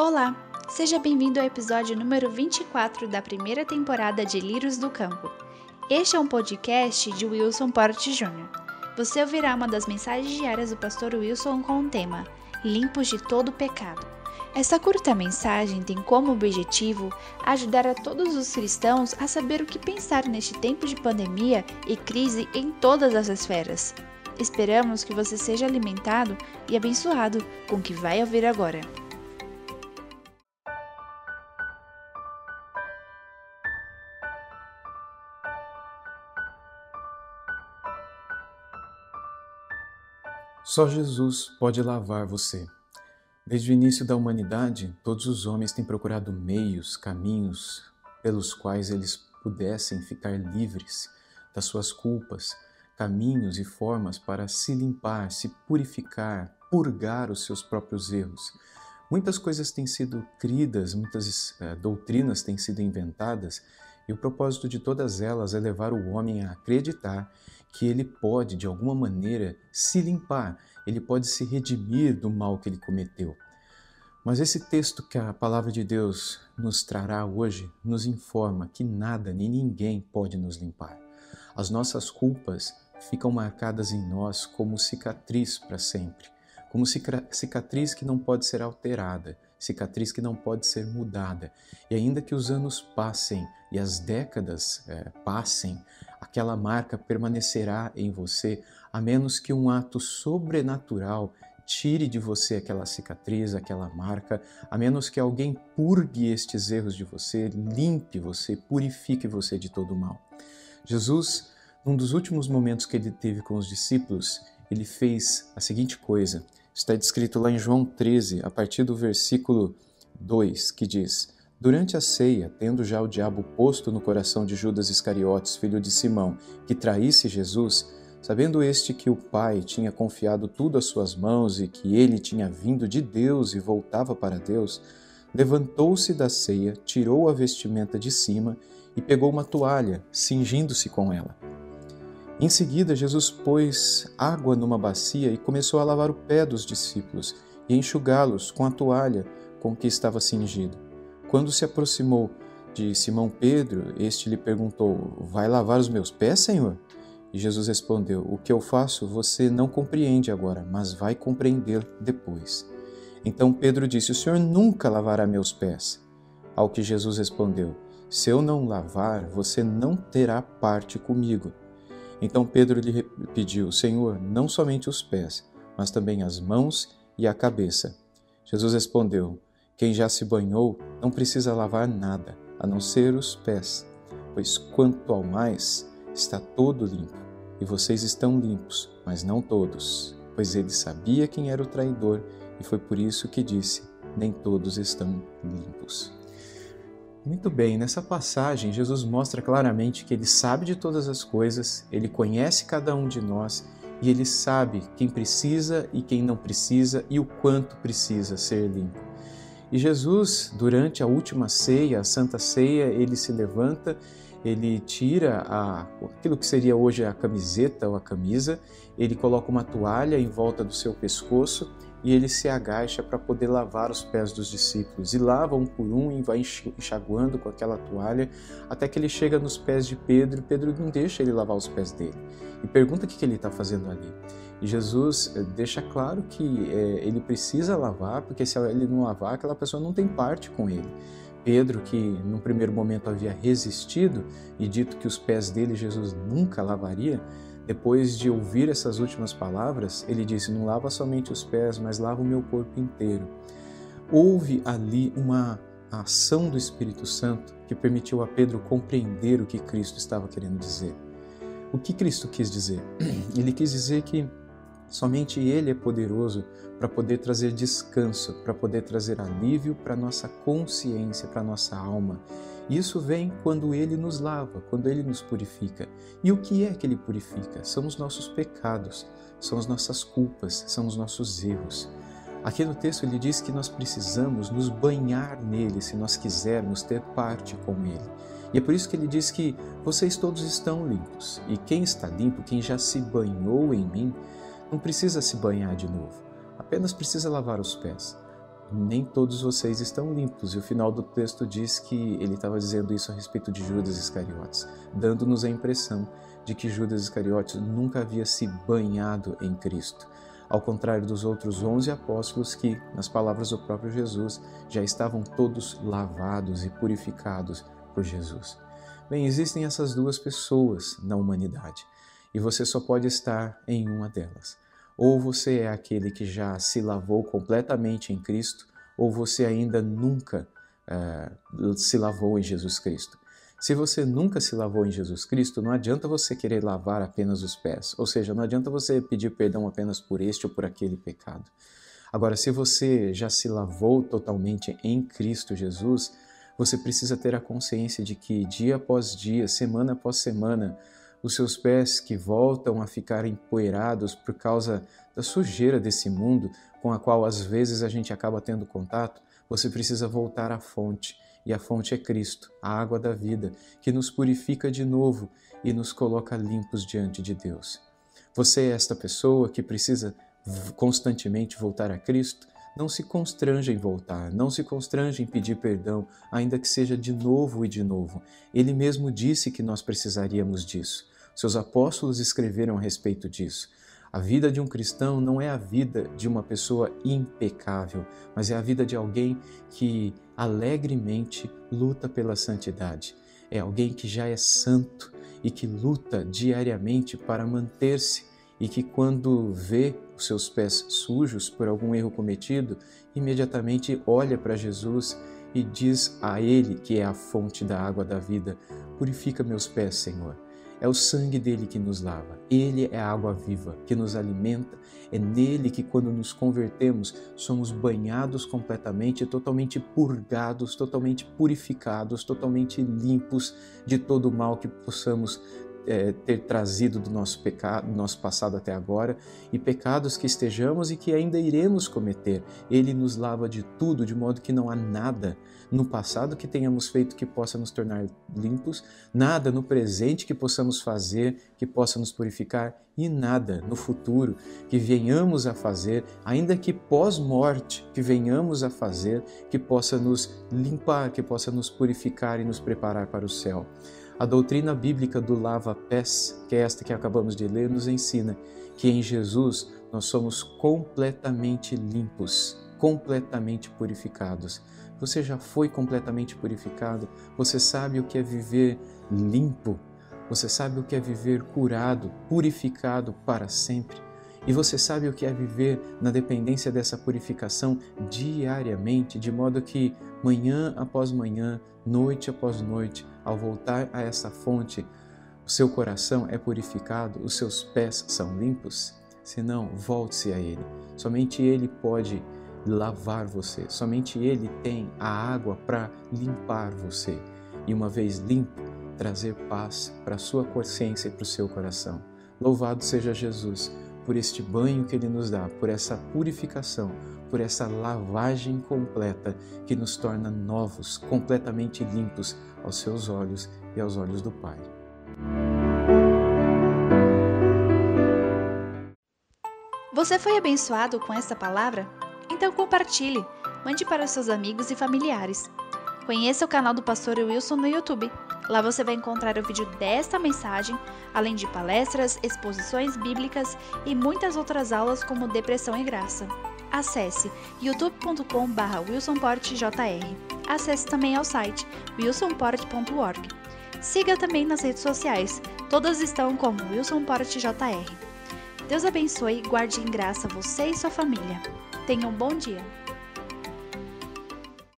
Olá, seja bem-vindo ao episódio número 24 da primeira temporada de Lírios do Campo. Este é um podcast de Wilson Porte Jr. Você ouvirá uma das mensagens diárias do pastor Wilson com o tema Limpos de todo pecado. Essa curta mensagem tem como objetivo ajudar a todos os cristãos a saber o que pensar neste tempo de pandemia e crise em todas as esferas. Esperamos que você seja alimentado e abençoado com o que vai ouvir agora. Só Jesus pode lavar você. Desde o início da humanidade, todos os homens têm procurado meios, caminhos pelos quais eles pudessem ficar livres das suas culpas, caminhos e formas para se limpar, se purificar, purgar os seus próprios erros. Muitas coisas têm sido cridas, muitas uh, doutrinas têm sido inventadas, e o propósito de todas elas é levar o homem a acreditar que ele pode, de alguma maneira, se limpar, ele pode se redimir do mal que ele cometeu. Mas esse texto que a palavra de Deus nos trará hoje nos informa que nada nem ninguém pode nos limpar. As nossas culpas ficam marcadas em nós como cicatriz para sempre, como cicatriz que não pode ser alterada, cicatriz que não pode ser mudada. E ainda que os anos passem e as décadas é, passem, aquela marca permanecerá em você, a menos que um ato sobrenatural tire de você aquela cicatriz, aquela marca, a menos que alguém purgue estes erros de você, limpe você, purifique você de todo o mal. Jesus, num dos últimos momentos que ele teve com os discípulos, ele fez a seguinte coisa. Está descrito lá em João 13, a partir do versículo 2, que diz: Durante a ceia, tendo já o diabo posto no coração de Judas Iscariotes, filho de Simão, que traísse Jesus, sabendo este que o Pai tinha confiado tudo às suas mãos e que ele tinha vindo de Deus e voltava para Deus, levantou-se da ceia, tirou a vestimenta de cima e pegou uma toalha, cingindo-se com ela. Em seguida, Jesus pôs água numa bacia e começou a lavar o pé dos discípulos e enxugá-los com a toalha com que estava cingido. Quando se aproximou de Simão Pedro, este lhe perguntou: Vai lavar os meus pés, Senhor? E Jesus respondeu: O que eu faço você não compreende agora, mas vai compreender depois. Então Pedro disse: O Senhor nunca lavará meus pés. Ao que Jesus respondeu: Se eu não lavar, você não terá parte comigo. Então Pedro lhe pediu: Senhor, não somente os pés, mas também as mãos e a cabeça. Jesus respondeu: quem já se banhou não precisa lavar nada, a não ser os pés, pois quanto ao mais, está todo limpo. E vocês estão limpos, mas não todos, pois ele sabia quem era o traidor e foi por isso que disse: Nem todos estão limpos. Muito bem, nessa passagem, Jesus mostra claramente que ele sabe de todas as coisas, ele conhece cada um de nós e ele sabe quem precisa e quem não precisa e o quanto precisa ser limpo. E Jesus, durante a última ceia, a Santa Ceia, ele se levanta, ele tira a, aquilo que seria hoje a camiseta ou a camisa, ele coloca uma toalha em volta do seu pescoço e ele se agacha para poder lavar os pés dos discípulos. E lava um por um e vai enxaguando com aquela toalha até que ele chega nos pés de Pedro. Pedro não deixa ele lavar os pés dele e pergunta o que ele está fazendo ali. E Jesus eh, deixa claro que é, ele precisa lavar, porque se ele não lavar, aquela pessoa não tem parte com ele. Pedro, que no primeiro momento havia resistido e dito que os pés dele Jesus nunca lavaria, depois de ouvir essas últimas palavras, ele disse: Não lava somente os pés, mas lava o meu corpo inteiro. Houve ali uma ação do Espírito Santo que permitiu a Pedro compreender o que Cristo estava querendo dizer. O que Cristo quis dizer? Ele quis dizer que Somente Ele é poderoso para poder trazer descanso, para poder trazer alívio para nossa consciência, para nossa alma. Isso vem quando Ele nos lava, quando Ele nos purifica. E o que é que Ele purifica? São os nossos pecados, são as nossas culpas, são os nossos erros. Aqui no texto ele diz que nós precisamos nos banhar nele se nós quisermos ter parte com ele. E é por isso que ele diz que vocês todos estão limpos. E quem está limpo, quem já se banhou em mim, não precisa se banhar de novo, apenas precisa lavar os pés. Nem todos vocês estão limpos. E o final do texto diz que ele estava dizendo isso a respeito de Judas Iscariotes, dando-nos a impressão de que Judas Iscariotes nunca havia se banhado em Cristo. Ao contrário dos outros onze apóstolos que, nas palavras do próprio Jesus, já estavam todos lavados e purificados por Jesus. Bem, existem essas duas pessoas na humanidade e você só pode estar em uma delas. Ou você é aquele que já se lavou completamente em Cristo, ou você ainda nunca uh, se lavou em Jesus Cristo. Se você nunca se lavou em Jesus Cristo, não adianta você querer lavar apenas os pés, ou seja, não adianta você pedir perdão apenas por este ou por aquele pecado. Agora, se você já se lavou totalmente em Cristo Jesus, você precisa ter a consciência de que dia após dia, semana após semana, os seus pés que voltam a ficar empoeirados por causa da sujeira desse mundo com a qual às vezes a gente acaba tendo contato, você precisa voltar à fonte. E a fonte é Cristo, a água da vida, que nos purifica de novo e nos coloca limpos diante de Deus. Você é esta pessoa que precisa constantemente voltar a Cristo? Não se constranja em voltar, não se constranja em pedir perdão, ainda que seja de novo e de novo. Ele mesmo disse que nós precisaríamos disso. Seus apóstolos escreveram a respeito disso. A vida de um cristão não é a vida de uma pessoa impecável, mas é a vida de alguém que alegremente luta pela santidade. É alguém que já é santo e que luta diariamente para manter-se e que, quando vê os seus pés sujos por algum erro cometido, imediatamente olha para Jesus e diz a Ele, que é a fonte da água da vida: Purifica meus pés, Senhor. É o sangue dele que nos lava. Ele é a água viva que nos alimenta. É nele que, quando nos convertemos, somos banhados completamente, totalmente purgados, totalmente purificados, totalmente limpos de todo o mal que possamos é, ter trazido do nosso pecado, do nosso passado até agora e pecados que estejamos e que ainda iremos cometer. Ele nos lava de tudo, de modo que não há nada no passado que tenhamos feito que possa nos tornar limpos, nada no presente que possamos fazer que possa nos purificar e nada no futuro que venhamos a fazer, ainda que pós-morte, que venhamos a fazer que possa nos limpar, que possa nos purificar e nos preparar para o céu. A doutrina bíblica do lava-pés, que é esta que acabamos de ler, nos ensina que em Jesus nós somos completamente limpos, completamente purificados. Você já foi completamente purificado? Você sabe o que é viver limpo? Você sabe o que é viver curado, purificado para sempre? E você sabe o que é viver na dependência dessa purificação diariamente, de modo que manhã após manhã, noite após noite, ao voltar a essa fonte, o seu coração é purificado, os seus pés são limpos? Se não, volte-se a Ele. Somente Ele pode lavar você, somente Ele tem a água para limpar você. E uma vez limpo, trazer paz para a sua consciência e para o seu coração. Louvado seja Jesus por este banho que Ele nos dá, por essa purificação, por essa lavagem completa que nos torna novos, completamente limpos aos seus olhos e aos olhos do Pai. Você foi abençoado com esta palavra? Então compartilhe, mande para seus amigos e familiares. Conheça o canal do Pastor Wilson no YouTube. Lá você vai encontrar o vídeo desta mensagem, além de palestras, exposições bíblicas e muitas outras aulas como Depressão e Graça. Acesse youtube.com.br wilsonportjr. Acesse também ao site wilsonport.org. Siga também nas redes sociais, todas estão como wilsonportjr. Deus abençoe e guarde em graça você e sua família. Tenha um bom dia.